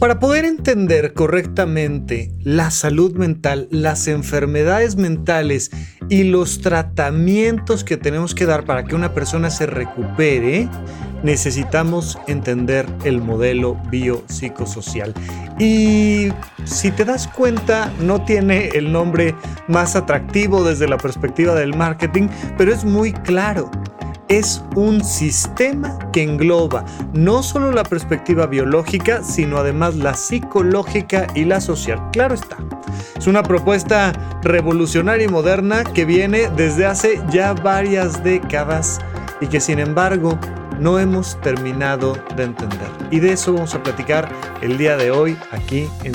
Para poder entender correctamente la salud mental, las enfermedades mentales y los tratamientos que tenemos que dar para que una persona se recupere, necesitamos entender el modelo biopsicosocial. Y si te das cuenta, no tiene el nombre más atractivo desde la perspectiva del marketing, pero es muy claro es un sistema que engloba no solo la perspectiva biológica, sino además la psicológica y la social. Claro está. Es una propuesta revolucionaria y moderna que viene desde hace ya varias décadas y que sin embargo no hemos terminado de entender. Y de eso vamos a platicar el día de hoy aquí en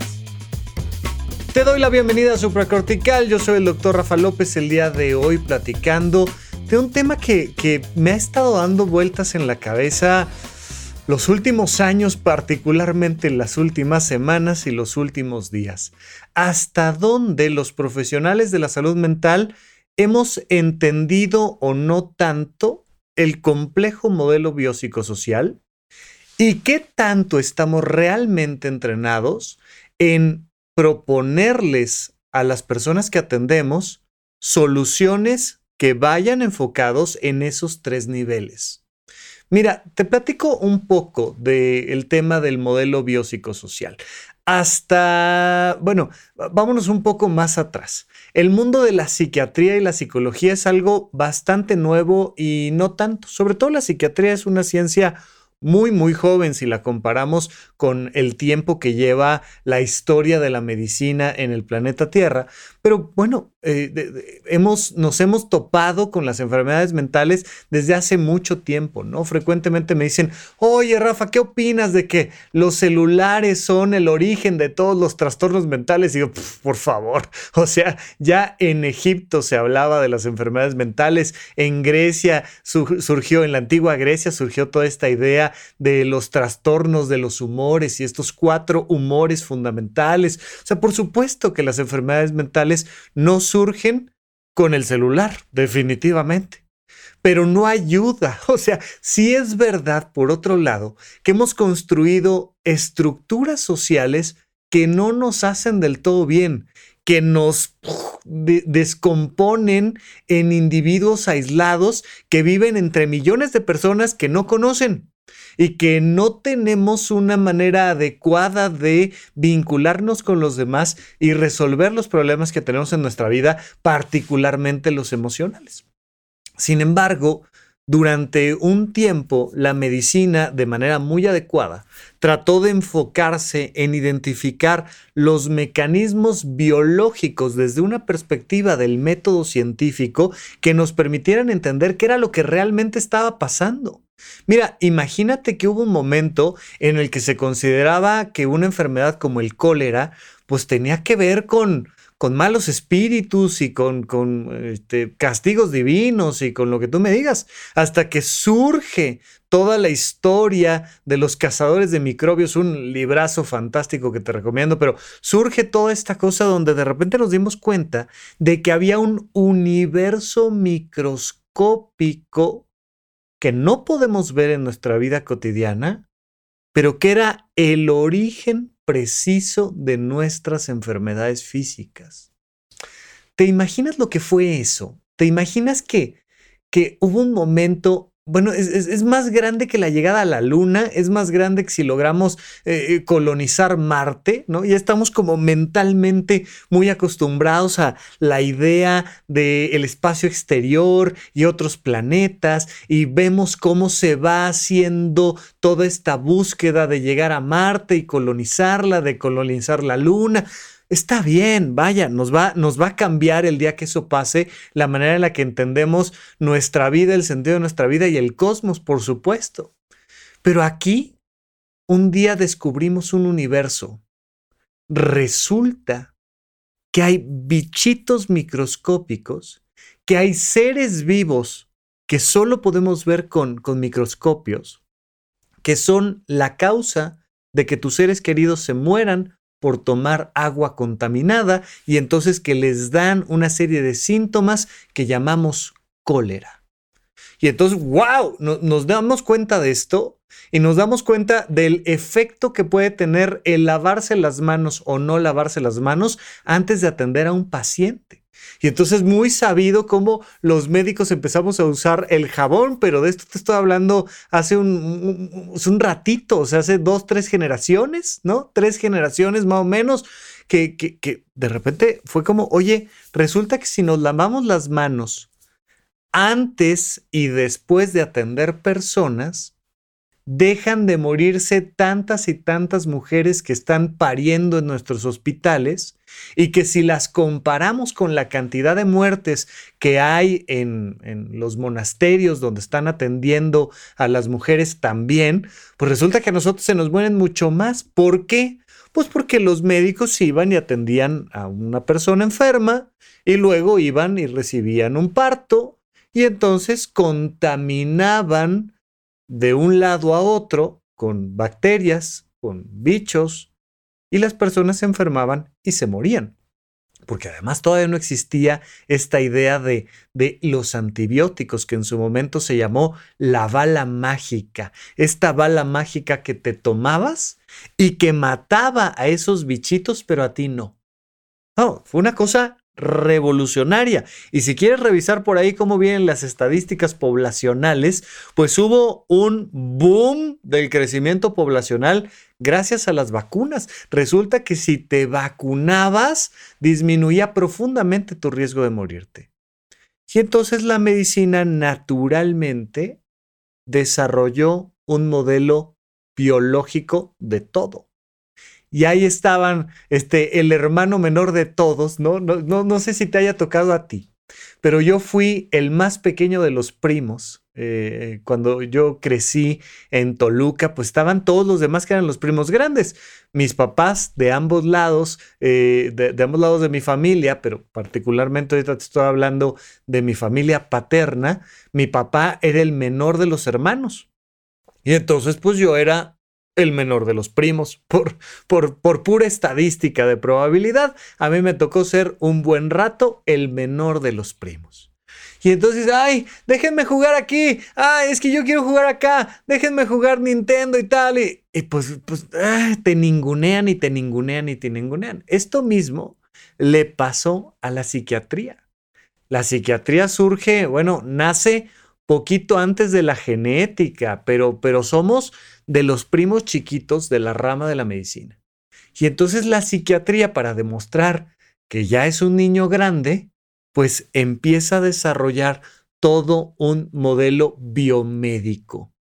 Te doy la bienvenida a Supracortical. Yo soy el doctor Rafa López. El día de hoy platicando de un tema que, que me ha estado dando vueltas en la cabeza los últimos años, particularmente las últimas semanas y los últimos días. ¿Hasta dónde los profesionales de la salud mental hemos entendido o no tanto el complejo modelo biopsicosocial? ¿Y qué tanto estamos realmente entrenados en proponerles a las personas que atendemos soluciones que vayan enfocados en esos tres niveles. Mira, te platico un poco del tema del modelo biopsicosocial. Hasta, bueno, vámonos un poco más atrás. El mundo de la psiquiatría y la psicología es algo bastante nuevo y no tanto. Sobre todo la psiquiatría es una ciencia muy, muy joven si la comparamos con el tiempo que lleva la historia de la medicina en el planeta Tierra. Pero bueno, eh, hemos, nos hemos topado con las enfermedades mentales desde hace mucho tiempo, ¿no? Frecuentemente me dicen, oye Rafa, ¿qué opinas de que los celulares son el origen de todos los trastornos mentales? Y digo, por favor, o sea, ya en Egipto se hablaba de las enfermedades mentales, en Grecia surgió, en la antigua Grecia surgió toda esta idea de los trastornos de los humores y estos cuatro humores fundamentales. O sea, por supuesto que las enfermedades mentales no surgen con el celular, definitivamente. Pero no ayuda. O sea, sí es verdad, por otro lado, que hemos construido estructuras sociales que no nos hacen del todo bien, que nos descomponen en individuos aislados que viven entre millones de personas que no conocen y que no tenemos una manera adecuada de vincularnos con los demás y resolver los problemas que tenemos en nuestra vida, particularmente los emocionales. Sin embargo, durante un tiempo, la medicina, de manera muy adecuada, trató de enfocarse en identificar los mecanismos biológicos desde una perspectiva del método científico que nos permitieran entender qué era lo que realmente estaba pasando. Mira, imagínate que hubo un momento en el que se consideraba que una enfermedad como el cólera, pues tenía que ver con, con malos espíritus y con, con este, castigos divinos y con lo que tú me digas, hasta que surge toda la historia de los cazadores de microbios, un librazo fantástico que te recomiendo, pero surge toda esta cosa donde de repente nos dimos cuenta de que había un universo microscópico que no podemos ver en nuestra vida cotidiana, pero que era el origen preciso de nuestras enfermedades físicas. ¿Te imaginas lo que fue eso? ¿Te imaginas que, que hubo un momento bueno, es, más grande que la llegada a la Luna, es más grande que si logramos eh, eh, colonizar Marte, ¿no? Ya estamos como mentalmente muy acostumbrados a la idea del espacio exterior y otros planetas y vemos cómo se va haciendo toda esta búsqueda de llegar a Marte y colonizarla, de colonizar la Luna. Está bien, vaya, nos va, nos va a cambiar el día que eso pase, la manera en la que entendemos nuestra vida, el sentido de nuestra vida y el cosmos, por supuesto. Pero aquí, un día descubrimos un universo. Resulta que hay bichitos microscópicos, que hay seres vivos que solo podemos ver con, con microscopios, que son la causa de que tus seres queridos se mueran por tomar agua contaminada y entonces que les dan una serie de síntomas que llamamos cólera. Y entonces, wow, nos damos cuenta de esto y nos damos cuenta del efecto que puede tener el lavarse las manos o no lavarse las manos antes de atender a un paciente. Y entonces muy sabido cómo los médicos empezamos a usar el jabón, pero de esto te estoy hablando hace un, un, ratito, o sea, hace dos, tres generaciones, ¿no? Tres generaciones más o menos, que, que, que de repente fue como, oye, resulta que si nos lavamos las manos antes y después de atender personas, dejan de morirse tantas y tantas mujeres que están pariendo en nuestros hospitales y que si las comparamos con la cantidad de muertes que hay en, los monasterios donde están atendiendo a las mujeres también, pues resulta que a nosotros se nos mueren mucho más. ¿Por qué? Pues porque los médicos iban y atendían a una persona enferma y luego iban y recibían un parto y entonces contaminaban de un lado a otro con bacterias, con bichos, y las personas se enfermaban y se morían. Porque además todavía no existía esta idea de, de los antibióticos, que en su momento se llamó la bala mágica. Esta bala mágica que te tomabas y que mataba a esos bichitos, pero a ti no. No, fue una cosa revolucionaria. Y si quieres revisar por ahí cómo vienen las estadísticas poblacionales, pues hubo un boom del crecimiento poblacional gracias a las vacunas. Resulta que si te vacunabas, disminuía profundamente tu riesgo de morirte. Y entonces la medicina naturalmente desarrolló un modelo biológico de todo y ahí estaban este, el hermano menor de todos, ¿no? No, no, no sé si te haya tocado a ti, pero yo fui el más pequeño de los primos. Eh, cuando yo crecí en Toluca, pues estaban todos los demás que eran los primos grandes. Mis papás de ambos lados, eh, de, de, ambos lados de mi familia, pero particularmente ahorita te estoy hablando de mi familia paterna, mi papá era el menor de los hermanos. Y entonces, pues yo era el menor de los primos. Por, por, por, pura estadística de probabilidad, a mí me tocó ser un buen rato el menor de los primos. Y entonces, ay, déjenme jugar aquí. Ay, es que yo quiero jugar acá. Déjenme jugar Nintendo y tal. Y, pues, pues te ningunean y te ningunean y te ningunean. Esto mismo le pasó a la psiquiatría. La psiquiatría surge, bueno, nace poquito antes de la genética, pero, pero somos de los primos chiquitos de la rama de la medicina. Y entonces la psiquiatría, para demostrar que ya es un niño grande, pues empieza a desarrollar todo un modelo biomédico.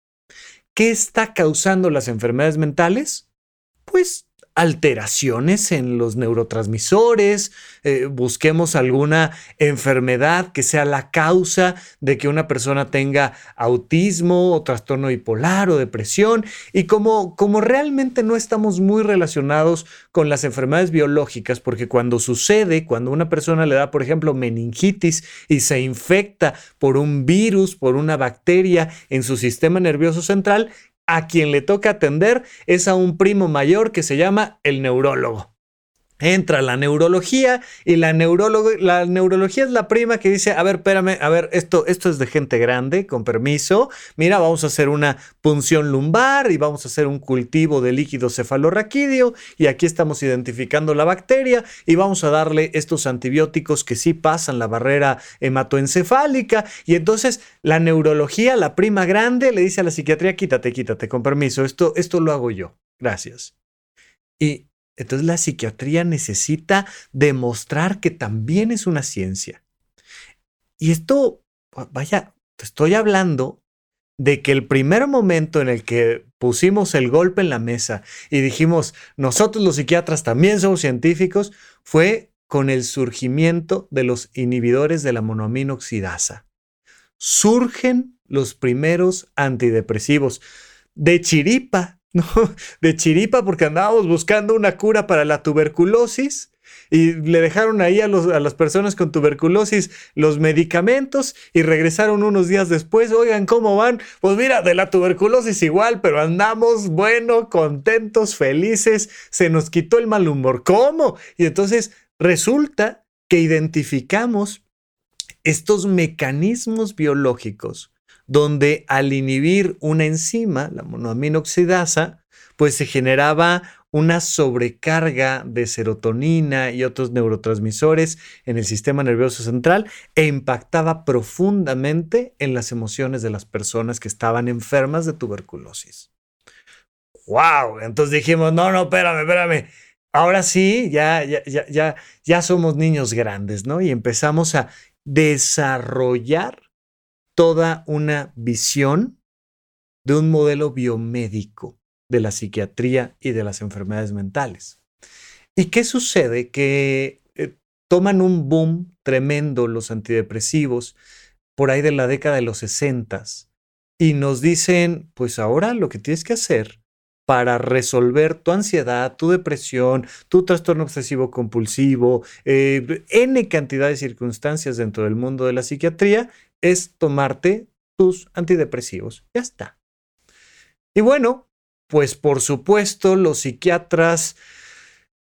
¿Qué está causando las enfermedades mentales? Pues alteraciones en los neurotransmisores, eh, busquemos alguna enfermedad que sea la causa de que una persona tenga autismo o trastorno bipolar o depresión. Y como, como realmente no estamos muy relacionados con las enfermedades biológicas, porque cuando sucede, cuando una persona le da, por ejemplo, meningitis y se infecta por un virus, por una bacteria en su sistema nervioso central, a quien le toca atender es a un primo mayor que se llama el neurólogo. Entra la neurología y la, la neurología es la prima que dice, a ver, espérame, a ver, esto, esto es de gente grande, con permiso, mira, vamos a hacer una punción lumbar y vamos a hacer un cultivo de líquido cefalorraquídeo y aquí estamos identificando la bacteria y vamos a darle estos antibióticos que sí pasan la barrera hematoencefálica y entonces la neurología, la prima grande, le dice a la psiquiatría, quítate, quítate, con permiso, esto, esto lo hago yo, gracias. Y entonces la psiquiatría necesita demostrar que también es una ciencia. Y esto, vaya, te estoy hablando de que el primer momento en el que pusimos el golpe en la mesa y dijimos, nosotros los psiquiatras también somos científicos, fue con el surgimiento de los inhibidores de la monoamina oxidasa. Surgen los primeros antidepresivos de chiripa, ¿no? De chiripa porque andábamos buscando una cura para la tuberculosis y le dejaron ahí a, a, las personas con tuberculosis los medicamentos y regresaron unos días después. Oigan, ¿cómo van? Pues mira, de la tuberculosis igual, pero andamos, bueno, contentos, felices, se nos quitó el mal humor. ¿Cómo? Y entonces resulta que identificamos estos mecanismos biológicos donde al inhibir una enzima, la monoamina oxidasa, pues se generaba una sobrecarga de serotonina y otros neurotransmisores en el sistema nervioso central e impactaba profundamente en las emociones de las personas que estaban enfermas de tuberculosis. ¡Wow! Entonces dijimos, no, no, espérame, espérame. Ahora sí, ya, ya, ya, ya somos niños grandes, ¿no? Y empezamos a desarrollar toda una visión de un modelo biomédico de la psiquiatría y de las enfermedades mentales. ¿Y qué sucede? Que eh, toman un boom tremendo los antidepresivos por ahí de la década de los 60 y nos dicen, pues ahora lo que tienes que hacer para resolver tu ansiedad, tu depresión, tu trastorno obsesivo compulsivo, eh, N cantidad de circunstancias dentro del mundo de la psiquiatría, es tomarte tus antidepresivos. Ya está. Y bueno, pues por supuesto los psiquiatras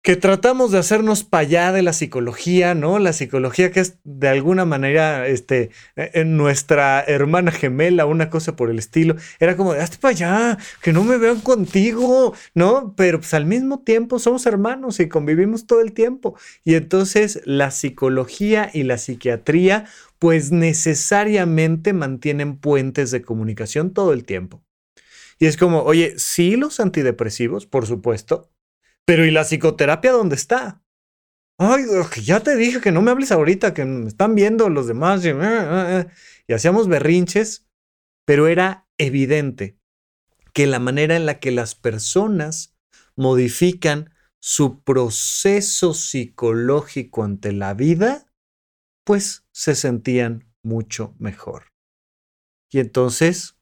que tratamos de hacernos para allá de la psicología, ¿no? La psicología que es de alguna manera este, en e, nuestra hermana gemela, una cosa por el estilo. Era como, hazte para allá, que no me vean contigo, ¿no? Pero pues al mismo tiempo somos hermanos y convivimos todo el tiempo. Y entonces la psicología y la psiquiatría pues necesariamente mantienen puentes de comunicación todo el tiempo. Y es como, oye, sí los antidepresivos, por supuesto, pero ¿y la psicoterapia dónde está? Ay, ya te dije que no me hables ahorita, que me están viendo los demás. Y, ah, ah, y hacíamos berrinches, pero era evidente que la manera en la que las personas modifican su proceso psicológico ante la vida, pues se sentían mucho mejor. Y entonces,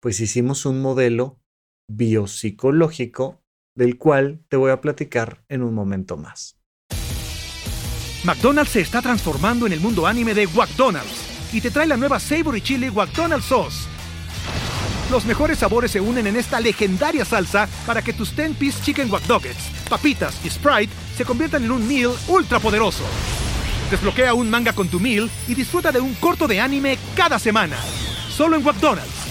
pues hicimos un modelo biopsicológico del cual te voy a platicar en un momento más. McDonald's se está transformando en el mundo anime de McDonald's y te trae la nueva Savory Chili McDonald's Sauce. Los mejores sabores se unen en esta legendaria salsa para que tus 10-piece chicken wack papitas y Sprite se conviertan en un meal ultra poderoso. Desbloquea un manga con tu meal y disfruta de un corto de anime cada semana. Solo en McDonald's.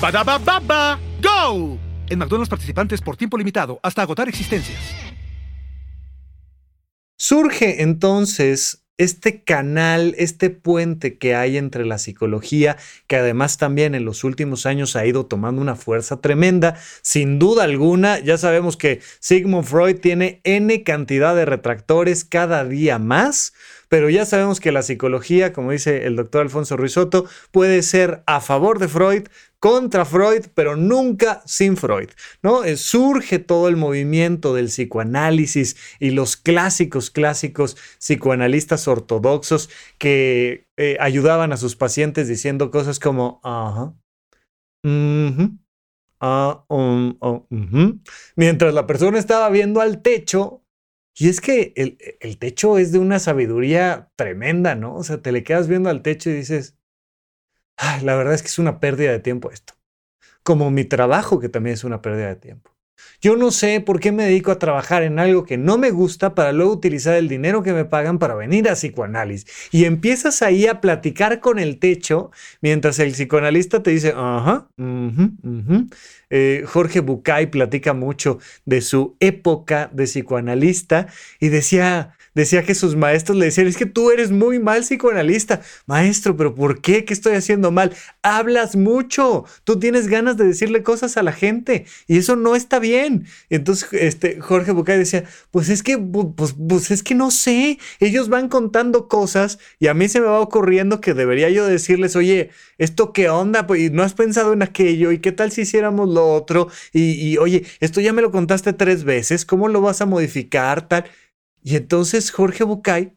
baba ¡Go! En McDonald's participantes por tiempo limitado hasta agotar existencias. Surge entonces este canal, este puente que hay entre la psicología, que además también en los últimos años ha ido tomando una fuerza tremenda, sin duda alguna, ya sabemos que Sigmund Freud tiene N cantidad de retractores cada día más, pero ya sabemos que la psicología, como dice el doctor Alfonso Ruizotto, puede ser a favor de Freud, contra Freud, pero nunca sin Freud, ¿no? Eh, surge todo el movimiento del psicoanálisis y los clásicos, clásicos psicoanalistas ortodoxos que eh, ayudaban a sus pacientes diciendo cosas como, ah, um, oh, mientras la persona estaba viendo al techo. Y es que el, techo es de una sabiduría tremenda, ¿no? O sea, te le quedas viendo al techo y dices, la verdad es que es una pérdida de tiempo esto. Como mi trabajo, que también es una pérdida de tiempo. Yo no sé por qué me dedico a trabajar en algo que no me gusta para luego utilizar el dinero que me pagan para venir a psicoanálisis. Y empiezas ahí a platicar con el techo mientras el psicoanalista te dice, ajá, eh, Jorge Bucay platica mucho de su época de psicoanalista y decía, decía que sus maestros le decían, es que tú eres muy mal psicoanalista. Maestro, pero ¿por qué? ¿Qué estoy haciendo mal? Hablas mucho, tú tienes ganas de decirle cosas a la gente y eso no está bien. Entonces este, Jorge Bucay decía, pues es que, pues, pues es que no sé, ellos van contando cosas y a mí se me va ocurriendo que debería yo decirles, oye, ¿esto qué onda? Pues no has pensado en aquello y qué tal si hiciéramos lo otro y, y oye, esto ya me lo contaste tres veces, ¿cómo lo vas a modificar? Tal. Y entonces Jorge Bucay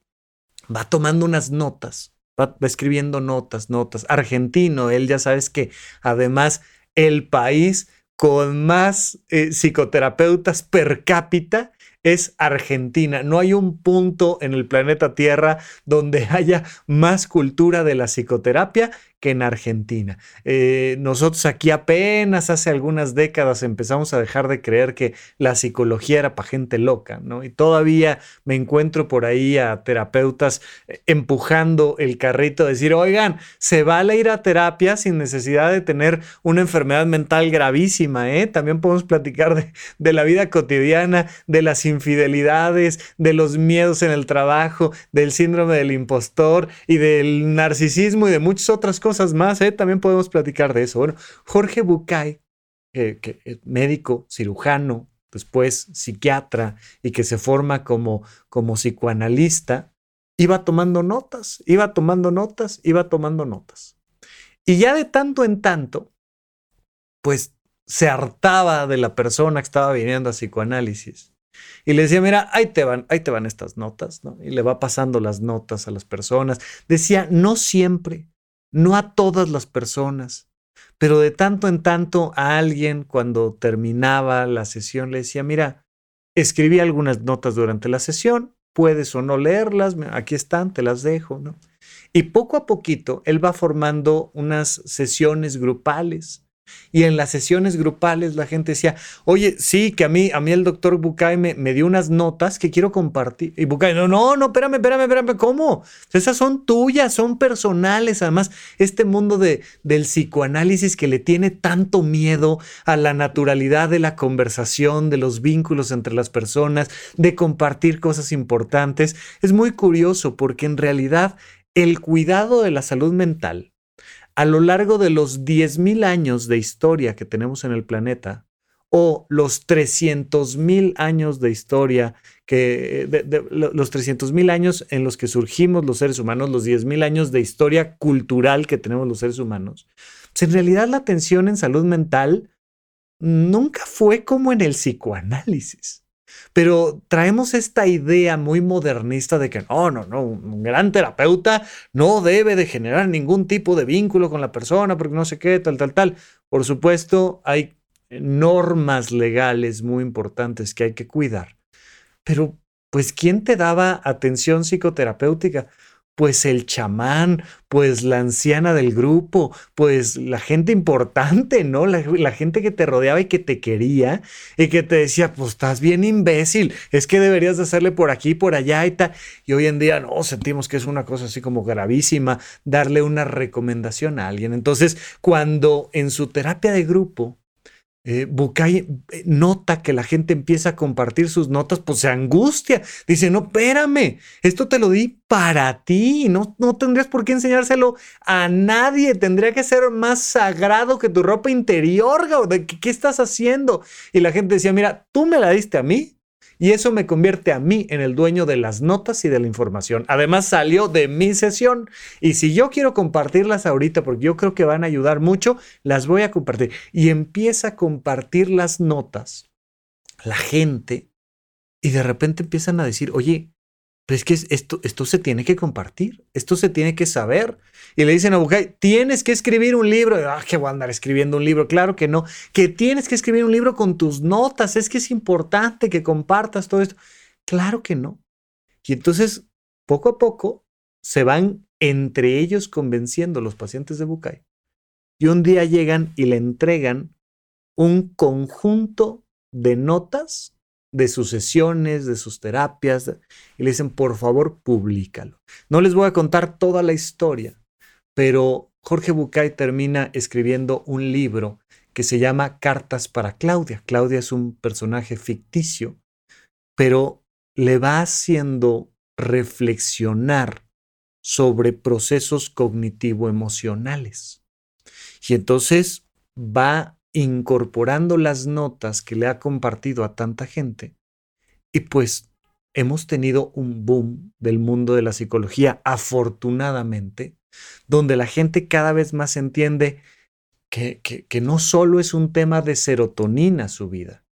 va tomando unas notas, va, escribiendo notas, notas. Argentino, él ya sabes que además el país con más eh, psicoterapeutas per cápita es Argentina. No hay un punto en el planeta Tierra donde haya más cultura de la psicoterapia que en Argentina. Eh, nosotros aquí apenas hace algunas décadas empezamos a dejar de creer que la psicología era para gente loca, ¿no? Y todavía me encuentro por ahí a terapeutas eh, empujando el carrito, decir, oigan, se vale ir a terapia sin necesidad de tener una enfermedad mental gravísima, ¿eh? También podemos platicar de, de la vida cotidiana, de las infidelidades, de los miedos en el trabajo, del síndrome del impostor y del narcisismo y de muchas otras cosas cosas más, ¿eh? también podemos platicar de eso. Bueno, Jorge Bucay, que es médico, cirujano, después psiquiatra y que se forma como, como psicoanalista, iba tomando notas, iba tomando notas, iba tomando notas. Y ya de tanto en tanto, pues se hartaba de la persona que estaba viniendo a psicoanálisis. Y le decía, mira, ahí te van, ahí te van estas notas, ¿no? Y le va pasando las notas a las personas. Decía, no siempre, no a todas las personas, pero de tanto en tanto a alguien cuando terminaba la sesión le decía, mira, escribí algunas notas durante la sesión, puedes o no leerlas, aquí están, te las dejo, ¿no? Y poco a poquito él va formando unas sesiones grupales y en las sesiones grupales la gente decía, oye, sí, que a mí, a mí el doctor Bucay me, me dio unas notas que quiero compartir. Y Bucay, no, no, no, espérame, espérame, espérame, ¿cómo? Esas son tuyas, son personales. Además, este mundo de, del psicoanálisis que le tiene tanto miedo a la naturalidad de la conversación, de los vínculos entre las personas, de compartir cosas importantes, es muy curioso porque en realidad el cuidado de la salud mental a lo largo de los 10.000 años de historia que tenemos en el planeta, o los 300.000 años de historia, que, los 300.000 años en los que surgimos los seres humanos, los 10.000 años de historia cultural que tenemos los seres humanos, pues en realidad la atención en salud mental nunca fue como en el psicoanálisis. Pero traemos esta idea muy modernista de que no, no, no, un gran terapeuta no debe de generar ningún tipo de vínculo con la persona porque no sé qué, tal, tal, tal. Por supuesto, hay normas legales muy importantes que hay que cuidar. Pero, pues, ¿quién te daba atención psicoterapéutica? Pues el chamán, pues la anciana del grupo, pues la gente importante, ¿no? La, gente que te rodeaba y que te quería y que te decía, pues estás bien imbécil, es que deberías de hacerle por aquí, por allá y tal. Y hoy en día no, sentimos que es una cosa así como gravísima darle una recomendación a alguien. Entonces, cuando en su terapia de grupo eh, Bucay eh, nota que la gente empieza a compartir sus notas, pues se angustia. Dice, no, espérame, esto te lo di para ti, no, no tendrías por qué enseñárselo a nadie, tendría que ser más sagrado que tu ropa interior, ¿de qué estás haciendo? Y la gente decía, mira, tú me la diste a mí, y eso me convierte a mí en el dueño de las notas y de la información. Además salió de mi sesión y si yo quiero compartirlas ahorita porque yo creo que van a ayudar mucho, las voy a compartir. Y empieza a compartir las notas la gente y de repente empiezan a decir, oye, pero es que esto, se tiene que compartir, esto se tiene que saber. Y le dicen a Bucay, tienes que escribir un libro. Ah, que voy a andar escribiendo un libro. Claro que no. Que tienes que escribir un libro con tus notas. Es que es importante que compartas todo esto. Claro que no. Y entonces, poco a poco, se van entre ellos convenciendo los pacientes de Bucay. Y un día llegan y le entregan un conjunto de notas de sus sesiones, de sus terapias, y le dicen, por favor, públicalo. No les voy a contar toda la historia, pero Jorge Bucay termina escribiendo un libro que se llama Cartas para Claudia. Claudia es un personaje ficticio, pero le va haciendo reflexionar sobre procesos cognitivo-emocionales. Y entonces va incorporando las notas que le ha compartido a tanta gente y pues hemos tenido un boom del mundo de la psicología, afortunadamente, donde la gente cada vez más entiende que, que, no solo es un tema de serotonina su vida,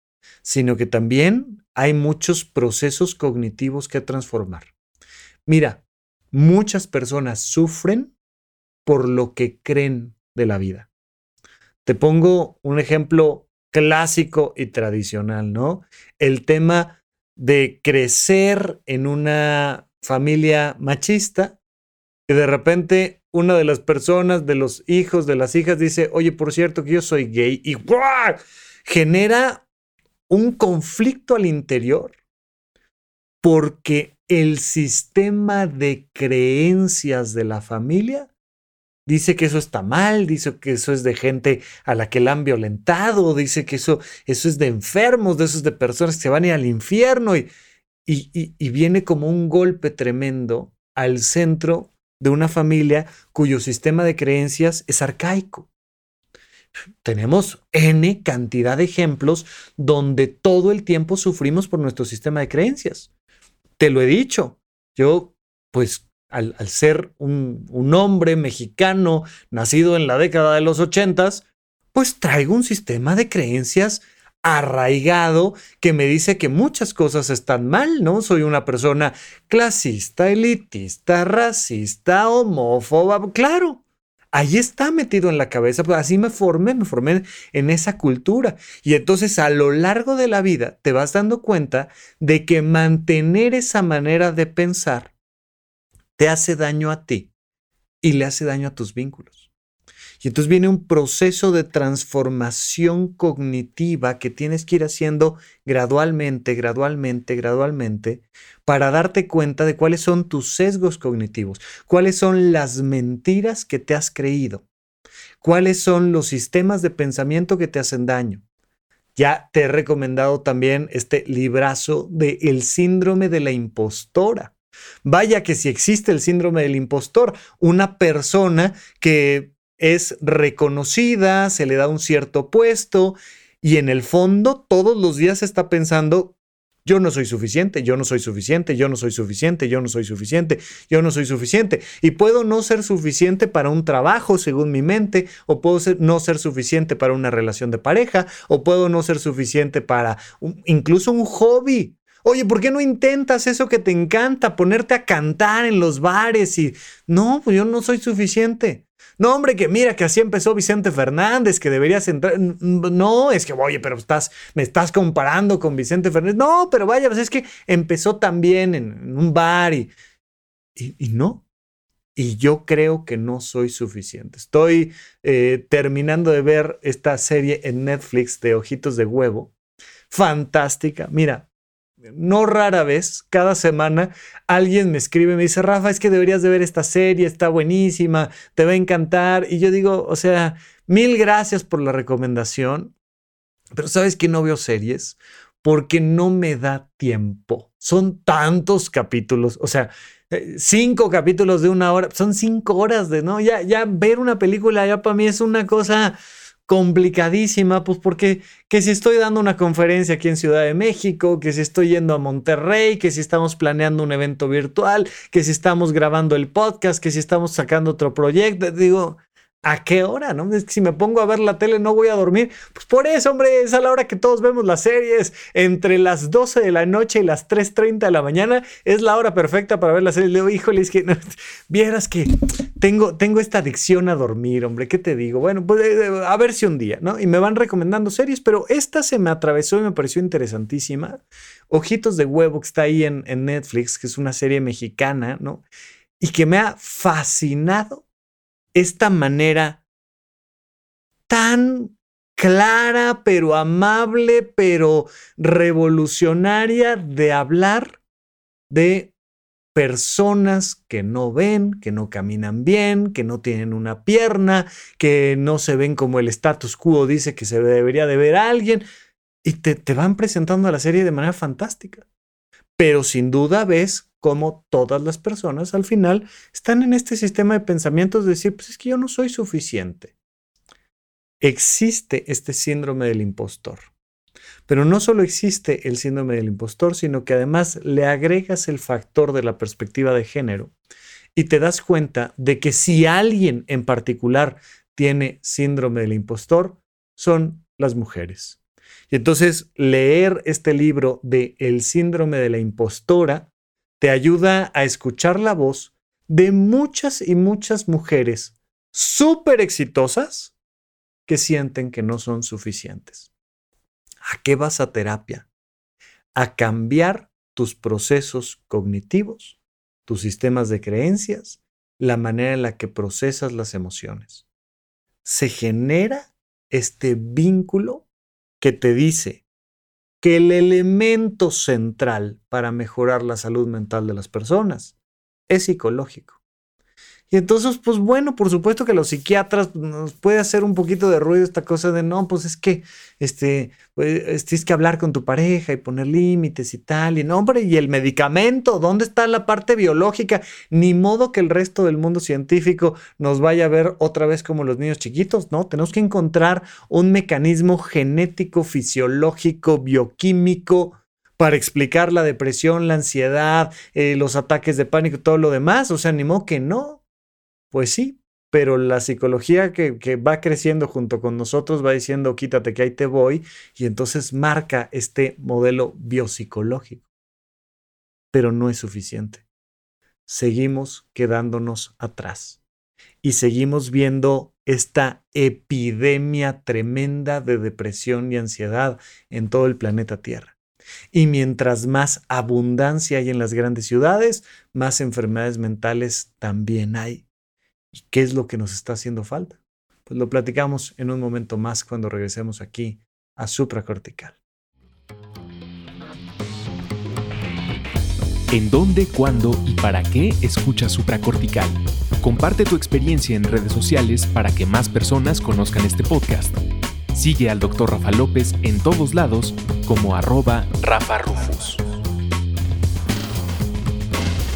sino que también hay muchos procesos cognitivos que transformar. Mira, muchas personas sufren por lo que creen de la vida. Te pongo un ejemplo clásico y tradicional, ¿no? El tema de crecer en una familia machista y de repente una de las personas, de los hijos, de las hijas dice, oye, por cierto que yo soy gay y ¡guau! genera un conflicto al interior porque el sistema de creencias de la familia dice que eso está mal, dice que eso es de gente a la que la han violentado, dice que eso, eso es de enfermos, de esos de personas que se van a ir al infierno y, y, y viene como un golpe tremendo al centro de una familia cuyo sistema de creencias es arcaico. Tenemos N cantidad de ejemplos donde todo el tiempo sufrimos por nuestro sistema de creencias. Te lo he dicho, yo pues al, ser un, hombre mexicano nacido en la década de los ochentas, pues traigo un sistema de creencias arraigado que me dice que muchas cosas están mal, ¿no? Soy una persona clasista, elitista, racista, homófoba, claro. Ahí está metido en la cabeza, pues así me formé, me formé en esa cultura. Y entonces a lo largo de la vida te vas dando cuenta de que mantener esa manera de pensar te hace daño a ti y le hace daño a tus vínculos. Y entonces viene un proceso de transformación cognitiva que tienes que ir haciendo gradualmente, gradualmente, gradualmente, para darte cuenta de cuáles son tus sesgos cognitivos, cuáles son las mentiras que te has creído, cuáles son los sistemas de pensamiento que te hacen daño. Ya te he recomendado también este librazo de El síndrome de la impostora Vaya que si existe el síndrome del impostor, una persona que es reconocida, se le da un cierto puesto y en el fondo todos los días está pensando, yo no soy suficiente, yo no soy suficiente, yo no soy suficiente, yo no soy suficiente, yo no soy suficiente. Y puedo no ser suficiente para un trabajo, según mi mente, o puedo no ser suficiente para una relación de pareja, o puedo no ser suficiente para incluso un hobby. Oye, ¿por qué no intentas eso que te encanta, ponerte a cantar en los bares y no, pues yo no soy suficiente? No, hombre, que mira que así empezó Vicente Fernández, que deberías entrar. No, es que, oye, pero estás, me estás comparando con Vicente Fernández. No, pero vaya, pues es que empezó también en, un bar y, y, no. Y yo creo que no soy suficiente. Estoy eh, terminando de ver esta serie en Netflix de Ojitos de Huevo. Fantástica. Mira, no rara vez, cada semana, alguien me escribe, me dice, Rafa, es que deberías de ver esta serie, está buenísima, te va a encantar. Y yo digo, o sea, mil gracias por la recomendación, pero ¿sabes que no veo series? Porque no me da tiempo. Son tantos capítulos, o sea, eh, cinco capítulos de una hora, son cinco horas de, ¿no? Ya, ya ver una película ya para mí es una cosa complicadísima, pues porque que si estoy dando una conferencia aquí en Ciudad de México, que si estoy yendo a Monterrey, que si estamos planeando un evento virtual, que si estamos grabando el podcast, que si estamos sacando otro proyecto, digo, ¿A qué hora? ¿No? Es si me pongo a ver la tele no voy a dormir. Pues por eso, hombre, es a la hora que todos vemos las series. Entre las 12 de la noche y las 3.30 de la mañana es la hora perfecta para ver las series. Le digo, híjole, es que vieras que tengo, tengo esta adicción a dormir, hombre. ¿Qué te digo? Bueno, pues eh, eh, a ver si un día, ¿no? Y me van recomendando series, pero esta se me atravesó y me pareció interesantísima. Ojitos de Huevo, que está ahí en Netflix, que es una serie mexicana, ¿no? Y que me ha fascinado esta manera tan clara, pero amable, pero revolucionaria de hablar de personas que no ven, que no caminan bien, que no tienen una pierna, que no se ven como el status quo dice que se debería de ver a alguien, y te, te van presentando a la serie de manera fantástica. Pero sin duda ves cómo todas las personas al final están en este sistema de pensamientos de decir, pues es que yo no soy suficiente. Existe este síndrome del impostor. Pero no solo existe el síndrome del impostor, sino que además le agregas el factor de la perspectiva de género y te das cuenta de que si alguien en particular tiene síndrome del impostor, son las mujeres. Y entonces leer este libro de El síndrome de la impostora te ayuda a escuchar la voz de muchas y muchas mujeres súper exitosas que sienten que no son suficientes. ¿A qué vas a terapia? A cambiar tus procesos cognitivos, tus sistemas de creencias, la manera en la que procesas las emociones. Se genera este vínculo que te dice que el elemento central para mejorar la salud mental de las personas es psicológico. Y entonces, pues bueno, por supuesto que los psiquiatras pues, nos puede hacer un poquito de ruido esta cosa de no, pues es que este, pues, tienes que hablar con tu pareja y poner límites y tal. Y no, hombre, y el medicamento, ¿dónde está la parte biológica? Ni modo que el resto del mundo científico nos vaya a ver otra vez como los niños chiquitos, ¿no? Tenemos que encontrar un mecanismo genético, fisiológico, bioquímico para explicar la depresión, la ansiedad, eh, los ataques de pánico todo lo demás. O sea, ni modo que no. Pues sí, pero la psicología que, va creciendo junto con nosotros va diciendo quítate que ahí te voy y entonces marca este modelo biopsicológico. Pero no es suficiente. Seguimos quedándonos atrás y seguimos viendo esta epidemia tremenda de depresión y ansiedad en todo el planeta Tierra. Y mientras más abundancia hay en las grandes ciudades, más enfermedades mentales también hay. ¿Y qué es lo que nos está haciendo falta? Pues lo platicamos en un momento más cuando regresemos aquí a supracortical. ¿En dónde, cuándo y para qué escuchas supracortical? Comparte tu experiencia en redes sociales para que más personas conozcan este podcast. Sigue al Dr. Rafa López en todos lados como arroba Rafa Rufus.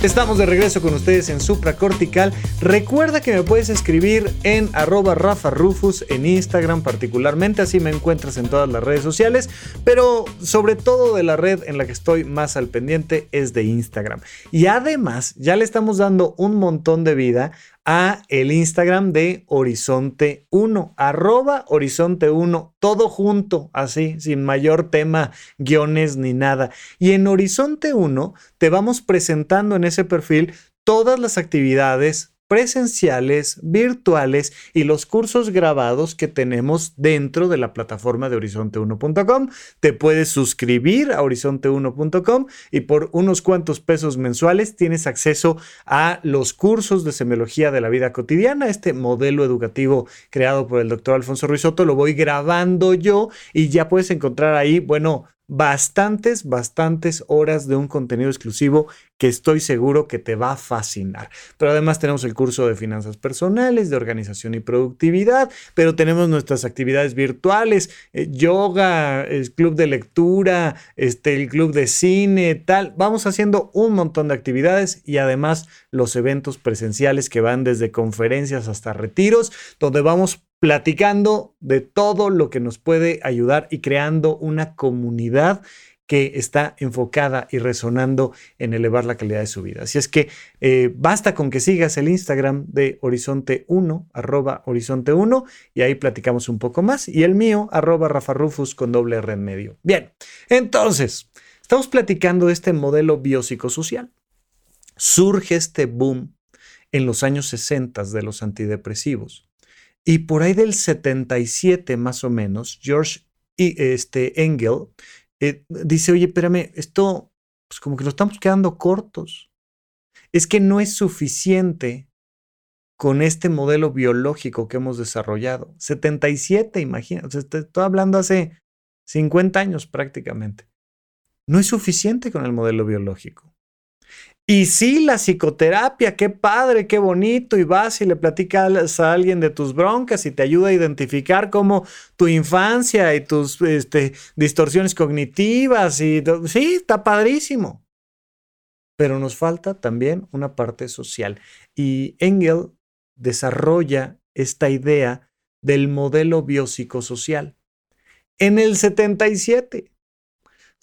Estamos de regreso con ustedes en Supracortical. Recuerda que me puedes escribir en arroba Rafa Rufus en Instagram particularmente, así me encuentras en todas las redes sociales, pero sobre todo de la red en la que estoy más al pendiente es de Instagram. Y además ya le estamos dando un montón de vida a el Instagram de Horizonte 1, arroba Horizonte 1, todo junto, así, sin mayor tema, guiones ni nada. Y en Horizonte 1 te vamos presentando en ese perfil todas las actividades, presenciales, virtuales y los cursos grabados que tenemos dentro de la plataforma de horizonte1.com. Te puedes suscribir a horizonte1.com y por unos cuantos pesos mensuales tienes acceso a los cursos de semiología de la vida cotidiana, este modelo educativo creado por el doctor Alfonso Ruizotto. Lo voy grabando yo y ya puedes encontrar ahí, bueno, bastantes, bastantes horas de un contenido exclusivo que estoy seguro que te va a fascinar. Pero además tenemos el curso de finanzas personales, de organización y productividad, pero tenemos nuestras actividades virtuales, eh, yoga, el club de lectura, este, el club de cine, tal. Vamos haciendo un montón de actividades y además los eventos presenciales que van desde conferencias hasta retiros, donde vamos platicando de todo lo que nos puede ayudar y creando una comunidad que está enfocada y resonando en elevar la calidad de su vida. Así es que eh, basta con que sigas el Instagram de Horizonte 1, arroba Horizonte 1, y ahí platicamos un poco más, y el mío, arroba Rafa Rufus con doble R en medio. Bien, entonces, estamos platicando de este modelo biopsicosocial. Surge este boom en los años 60 de los antidepresivos y por ahí del 77 más o menos, George este, Engel eh, dice, oye, espérame, esto, pues como que nos estamos quedando cortos. Es que no es suficiente con este modelo biológico que hemos desarrollado. 77, imagínate, estoy hablando hace 50 años prácticamente. No es suficiente con el modelo biológico. Y sí, la psicoterapia, qué padre, qué bonito, y vas y le platicas a alguien de tus broncas y te ayuda a identificar cómo tu infancia y tus este, distorsiones cognitivas, y sí, está padrísimo. Pero nos falta también una parte social. Y Engel desarrolla esta idea del modelo biopsicosocial. En el 77.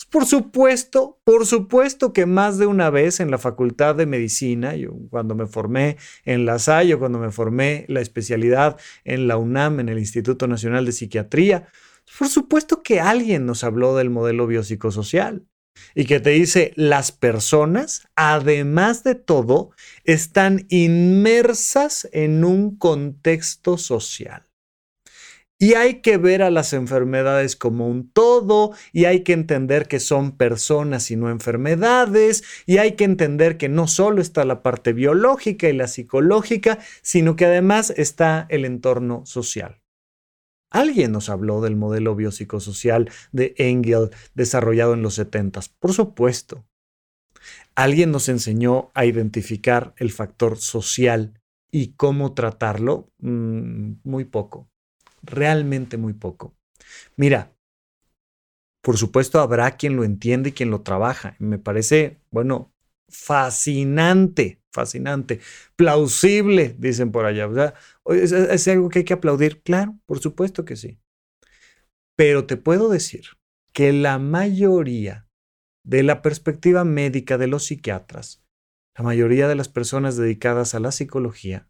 Por supuesto, por supuesto que más de una vez en la Facultad de Medicina, yo cuando me formé en la SAI cuando me formé la especialidad en la UNAM, en el Instituto Nacional de Psiquiatría, por supuesto que alguien nos habló del modelo biopsicosocial y que te dice, las personas, además de todo, están inmersas en un contexto social. Y hay que ver a las enfermedades como un todo, y hay que entender que son personas y no enfermedades, y hay que entender que no solo está la parte biológica y la psicológica, sino que además está el entorno social. Alguien nos habló del modelo biopsicosocial de Engel desarrollado en los 70, por supuesto. Alguien nos enseñó a identificar el factor social y cómo tratarlo, mm, muy poco, realmente muy poco. Mira, por supuesto habrá quien lo entiende y quien lo trabaja. Me parece, bueno, fascinante, fascinante, plausible, dicen por allá. O sea, ¿es, algo que hay que aplaudir? Claro, por supuesto que sí. Pero te puedo decir que la mayoría de la perspectiva médica de los psiquiatras, la mayoría de las personas dedicadas a la psicología,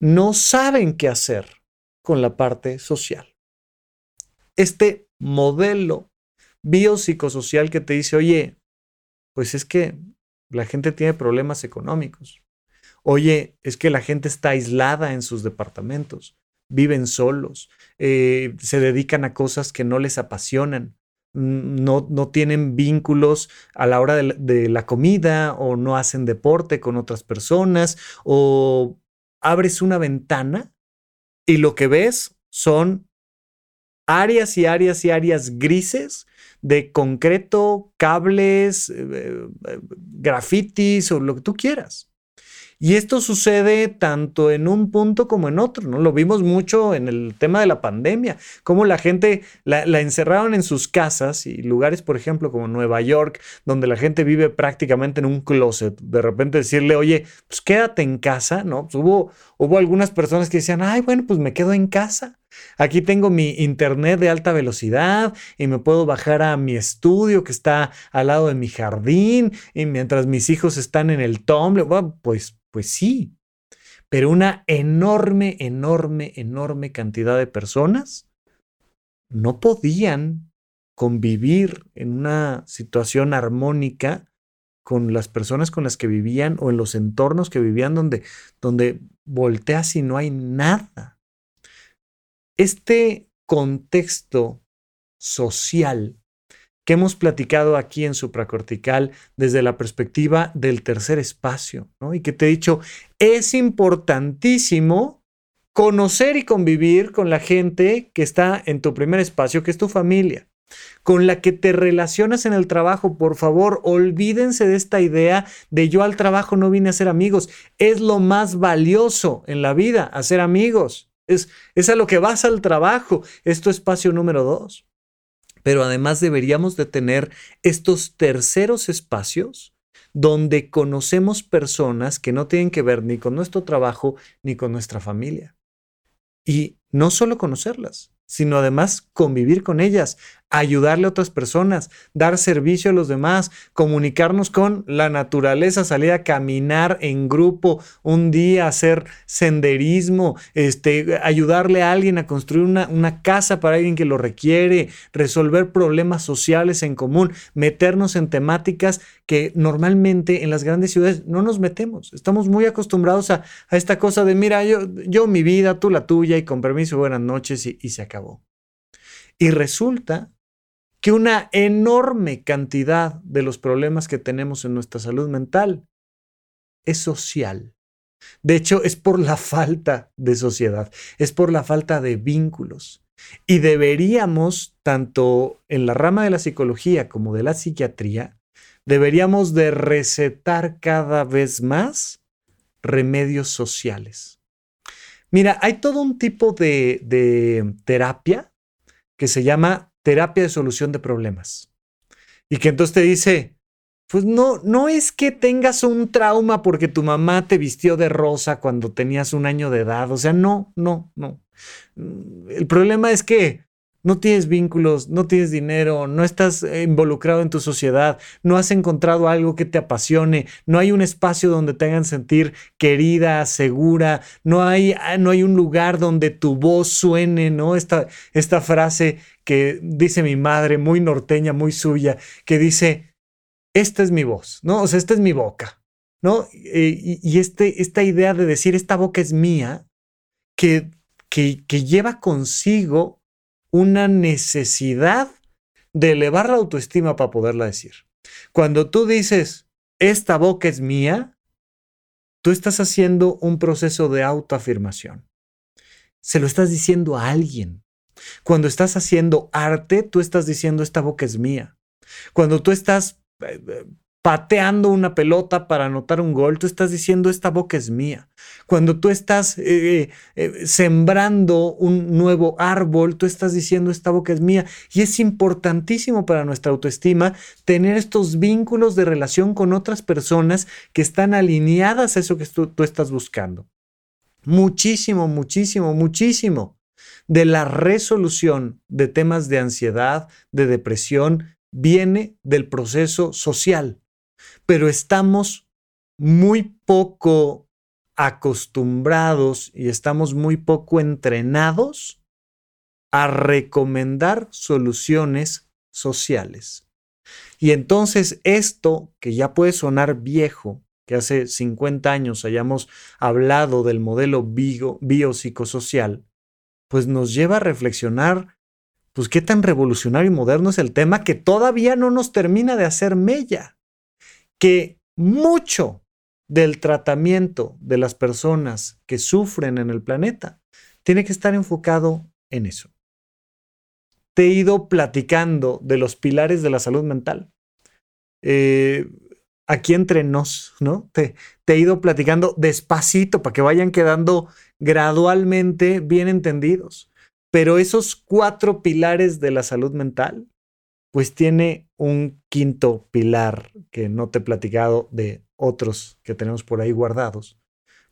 no saben qué hacer con la parte social. Este modelo biopsicosocial que te dice, oye, pues es que la gente tiene problemas económicos. Oye, es que la gente está aislada en sus departamentos, viven solos, eh, se dedican a cosas que no les apasionan, no, no tienen vínculos a la hora de, de la comida o no hacen deporte con otras personas o abres una ventana y lo que ves son áreas y áreas y áreas grises de concreto, cables, eh, eh, grafitis o lo que tú quieras. Y esto sucede tanto en un punto como en otro, ¿no? Lo vimos mucho en el tema de la pandemia, cómo la gente la, encerraron en sus casas y lugares, por ejemplo, como Nueva York, donde la gente vive prácticamente en un closet. De repente decirle, oye, pues quédate en casa, ¿no? Pues hubo, hubo algunas personas que decían, ay, bueno, pues me quedo en casa. Aquí tengo mi internet de alta velocidad y me puedo bajar a mi estudio que está al lado de mi jardín y mientras mis hijos están en el Tumblr, pues pues sí, pero una enorme, enorme, enorme cantidad de personas no podían convivir en una situación armónica con las personas con las que vivían o en los entornos que vivían donde, donde volteas y no hay nada. Este contexto social que hemos platicado aquí en supracortical desde la perspectiva del tercer espacio, ¿no? Y que te he dicho, es importantísimo conocer y convivir con la gente que está en tu primer espacio, que es tu familia, con la que te relacionas en el trabajo. Por favor, olvídense de esta idea de yo al trabajo no vine a ser amigos. Es lo más valioso en la vida, hacer amigos. Es, es a lo que vas al trabajo. Es tu espacio número dos. Pero además deberíamos de tener estos terceros espacios donde conocemos personas que no tienen que ver ni con nuestro trabajo ni con nuestra familia. Y no solo conocerlas, sino además convivir con ellas, ayudarle a otras personas, dar servicio a los demás, comunicarnos con la naturaleza, salir a caminar en grupo un día, hacer senderismo, este, ayudarle a alguien a construir una, una casa para alguien que lo requiere, resolver problemas sociales en común, meternos en temáticas que normalmente en las grandes ciudades no nos metemos. Estamos muy acostumbrados a, esta cosa de, mira, yo, yo mi vida, tú la tuya y con permiso, buenas noches y se acabó. Y resulta que una enorme cantidad de los problemas que tenemos en nuestra salud mental es social. De hecho, es por la falta de sociedad, es por la falta de vínculos. Y deberíamos, tanto en la rama de la psicología como de la psiquiatría, deberíamos de recetar cada vez más remedios sociales. Mira, hay todo un tipo de, de terapia que se llama terapia de solución de problemas. Y que entonces te dice, pues no, no es que tengas un trauma porque tu mamá te vistió de rosa cuando tenías un año de edad. O sea, no, no, no. Mm, el problema es que no tienes vínculos, no tienes dinero, no estás eh, involucrado en tu sociedad, no has encontrado algo que te apasione, no hay un espacio donde te hagan sentir querida, segura, no hay, ah, no hay un lugar donde tu voz suene, ¿no? Esta, esta frase que dice mi madre, muy norteña, muy suya, que dice, esta es mi voz, ¿no? O sea, esta es mi boca, ¿no? Y, este, esta idea de decir, esta boca es mía, que, que lleva consigo una necesidad de elevar la autoestima para poderla decir. Cuando tú dices, esta boca es mía, tú estás haciendo un proceso de autoafirmación. Se lo estás diciendo a alguien. Cuando estás haciendo arte, tú estás diciendo, esta boca es mía. Cuando tú estás pateando una pelota para anotar un gol, tú estás diciendo esta boca es mía. Cuando tú estás eh, eh, sembrando un nuevo árbol, tú estás diciendo esta boca es mía. Y es importantísimo para nuestra autoestima tener estos vínculos de relación con otras personas que están alineadas a eso que tú, tú estás buscando. Muchísimo, muchísimo, muchísimo de la resolución de temas de ansiedad, de depresión, viene del proceso social, pero estamos muy poco acostumbrados y estamos muy poco entrenados a recomendar soluciones sociales. Y entonces esto, que ya puede sonar viejo, que hace 50 años hayamos hablado del modelo bio, biopsicosocial, pues nos lleva a reflexionar pues qué tan revolucionario y moderno es el tema que todavía no nos termina de hacer mella. Que mucho del tratamiento de las personas que sufren en el planeta tiene que estar enfocado en eso. Te he ido platicando de los pilares de la salud mental. Eh, aquí entre nos, ¿no? Te, te he ido platicando despacito para que vayan quedando gradualmente bien entendidos. Pero esos cuatro pilares de la salud mental, pues tiene un quinto pilar que no te he platicado de otros que tenemos por ahí guardados.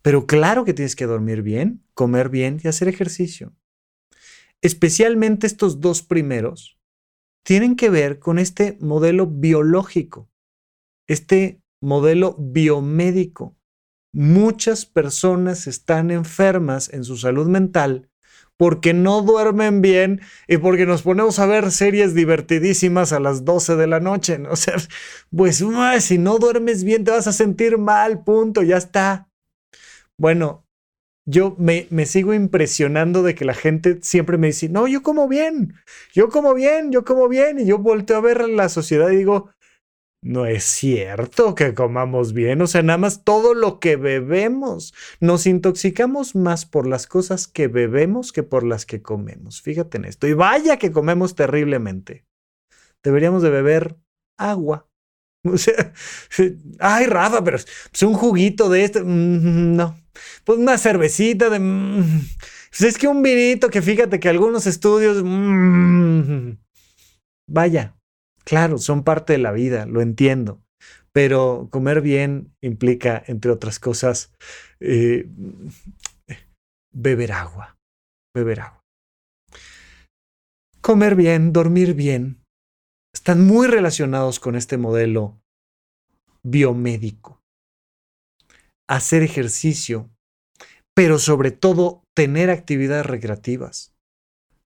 Pero claro que tienes que dormir bien, comer bien y hacer ejercicio. Especialmente estos dos primeros tienen que ver con este modelo biológico, este modelo biomédico. Muchas personas están enfermas en su salud mental porque no duermen bien y porque nos ponemos a ver series divertidísimas a las 12 de la noche. O sea, pues si no duermes bien te vas a sentir mal, punto, ya está. Bueno, yo me, me, sigo impresionando de que la gente siempre me dice, no, yo como bien, yo como bien, yo como bien. Y yo volteo a ver la sociedad y digo, no es cierto que comamos bien, o sea, nada más todo lo que bebemos. Nos intoxicamos más por las cosas que bebemos que por las que comemos. Fíjate en esto. Y vaya que comemos terriblemente. Deberíamos de beber agua. O sea, ay, Rafa, pero es un juguito de este. Mm, no. Pues una cervecita de. Mm, pues es que un vinito que fíjate que algunos estudios. Mm, vaya, Claro, son parte de la vida, lo entiendo, pero comer bien implica, entre otras cosas, eh, beber agua, beber agua. Comer bien, dormir bien, están muy relacionados con este modelo biomédico. Hacer ejercicio, pero sobre todo tener actividades recreativas,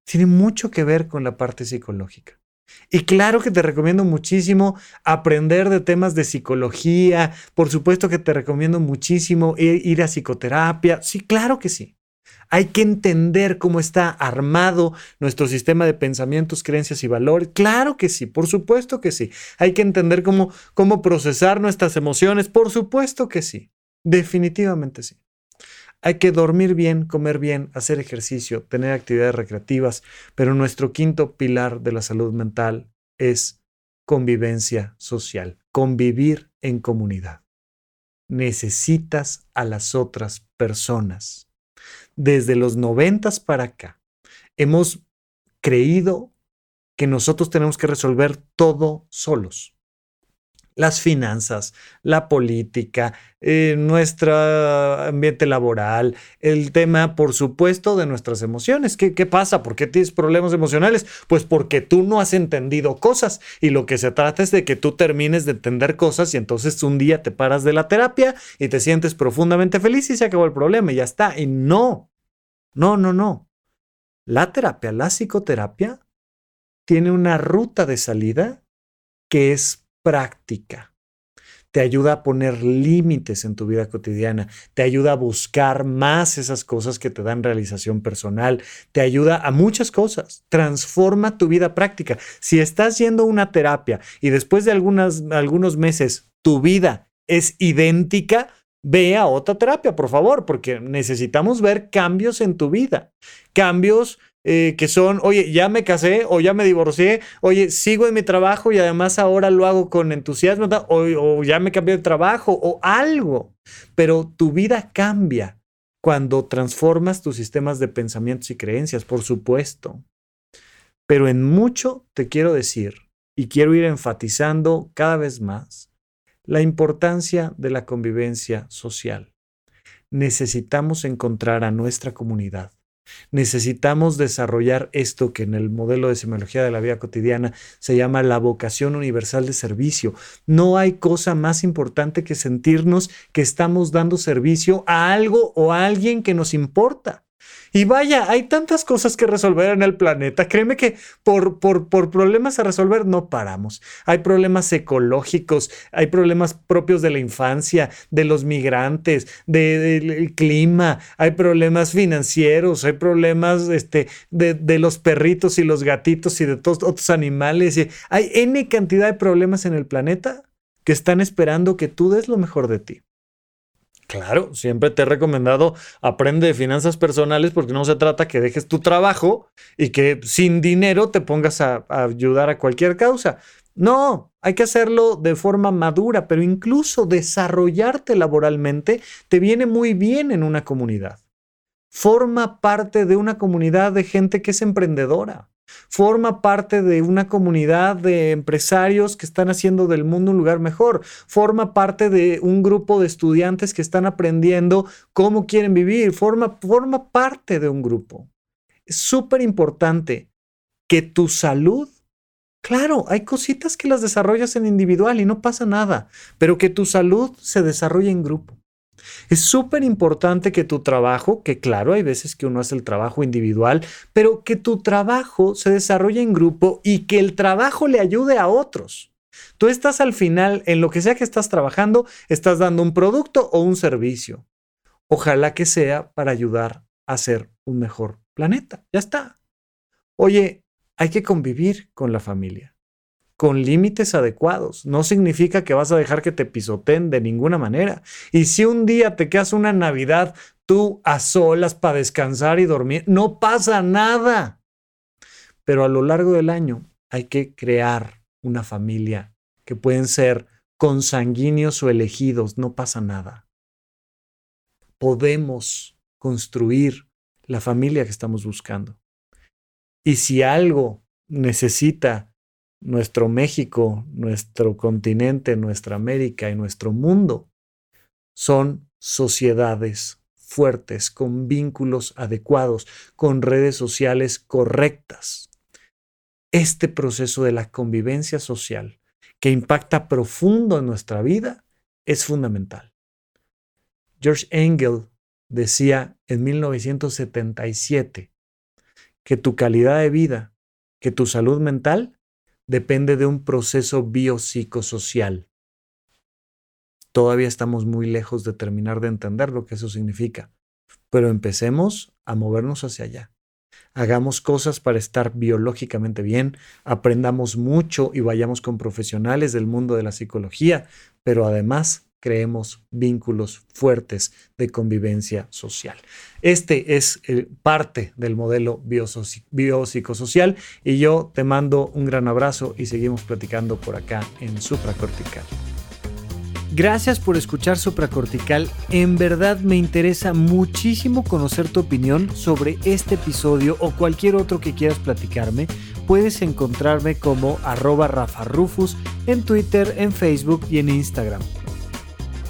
tiene mucho que ver con la parte psicológica. Y claro que te recomiendo muchísimo aprender de temas de psicología. Por supuesto que te recomiendo muchísimo ir, a psicoterapia. Sí, claro que sí. Hay que entender cómo está armado nuestro sistema de pensamientos, creencias y valores. Claro que sí, por supuesto que sí. Hay que entender cómo, cómo procesar nuestras emociones. Por supuesto que sí. Definitivamente sí. Hay que dormir bien, comer bien, hacer ejercicio, tener actividades recreativas, pero nuestro quinto pilar de la salud mental es convivencia social, convivir en comunidad. Necesitas a las otras personas. Desde los noventas para acá, hemos creído que nosotros tenemos que resolver todo solos las finanzas, la política, eh, nuestro ambiente laboral, el tema, por supuesto, de nuestras emociones. ¿Qué, ¿Qué pasa? ¿Por qué tienes problemas emocionales? Pues porque tú no has entendido cosas y lo que se trata es de que tú termines de entender cosas y entonces un día te paras de la terapia y te sientes profundamente feliz y se acabó el problema y ya está. Y no, no, no, no. La terapia, la psicoterapia, tiene una ruta de salida que es práctica. Te ayuda a poner límites en tu vida cotidiana, te ayuda a buscar más esas cosas que te dan realización personal, te ayuda a muchas cosas, transforma tu vida práctica. Si estás yendo una terapia y después de algunos meses tu vida es idéntica, ve a otra terapia, por favor, porque necesitamos ver cambios en tu vida, cambios eh, que son, oye, ya me casé o ya me divorcié, oye, sigo en mi trabajo y además ahora lo hago con entusiasmo, o, o ya me cambié de trabajo o algo. Pero tu vida cambia cuando transformas tus sistemas de pensamientos y creencias, por supuesto. Pero en mucho te quiero decir, y quiero ir enfatizando cada vez más, la importancia de la convivencia social. Necesitamos encontrar a nuestra comunidad Necesitamos desarrollar esto que en el modelo de semiología de la vida cotidiana se llama la vocación universal de servicio. No hay cosa más importante que sentirnos que estamos dando servicio a algo o a alguien que nos importa. Y vaya, hay tantas cosas que resolver en el planeta. Créeme que por, por, por, problemas a resolver no paramos. Hay problemas ecológicos, hay problemas propios de la infancia, de los migrantes, del clima, hay problemas financieros, hay problemas este, de, de, los perritos y los gatitos y de todos otros animales. Hay N cantidad de problemas en el planeta que están esperando que tú des lo mejor de ti. Claro, siempre te he recomendado aprende de finanzas personales porque no se trata que dejes tu trabajo y que sin dinero te pongas a, a, ayudar a cualquier causa. No, hay que hacerlo de forma madura, pero incluso desarrollarte laboralmente te viene muy bien en una comunidad. Forma parte de una comunidad de gente que es emprendedora Forma parte de una comunidad de empresarios que están haciendo del mundo un lugar mejor. Forma parte de un grupo de estudiantes que están aprendiendo cómo quieren vivir. Forma, forma parte de un grupo. Es súper importante que tu salud, claro, hay cositas que las desarrollas en individual y no pasa nada, pero que tu salud se desarrolle en grupo. Es súper importante que tu trabajo, que claro, hay veces que uno hace el trabajo individual, pero que tu trabajo se desarrolle en grupo y que el trabajo le ayude a otros. Tú estás al final, en lo que sea que estás trabajando, estás dando un producto o un servicio. Ojalá que sea para ayudar a ser un mejor planeta. Ya está. Oye, hay que convivir con la familia con límites adecuados. No significa que vas a dejar que te pisoteen de ninguna manera. Y si un día te quedas una Navidad tú a solas para descansar y dormir, no pasa nada. Pero a lo largo del año hay que crear una familia que pueden ser consanguíneos o elegidos, no pasa nada. Podemos construir la familia que estamos buscando. Y si algo necesita nuestro México, nuestro continente, nuestra América y nuestro mundo son sociedades fuertes, con vínculos adecuados, con redes sociales correctas. Este proceso de la convivencia social que impacta profundo en nuestra vida es fundamental. George Engel decía en 1977 que tu calidad de vida, que tu salud mental depende de un proceso biopsicosocial. Todavía estamos muy lejos de terminar de entender lo que eso significa, pero empecemos a movernos hacia allá. Hagamos cosas para estar biológicamente bien, aprendamos mucho y vayamos con profesionales del mundo de la psicología, pero además creemos vínculos fuertes de convivencia social. Este es eh, parte del modelo biopsicosocial y yo te mando un gran abrazo y seguimos platicando por acá en supracortical. Gracias por escuchar Supracortical. En verdad me interesa muchísimo conocer tu opinión sobre este episodio o cualquier otro que quieras platicarme. Puedes encontrarme como arroba rafarufus en Twitter, en Facebook y en Instagram.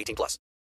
18 plus.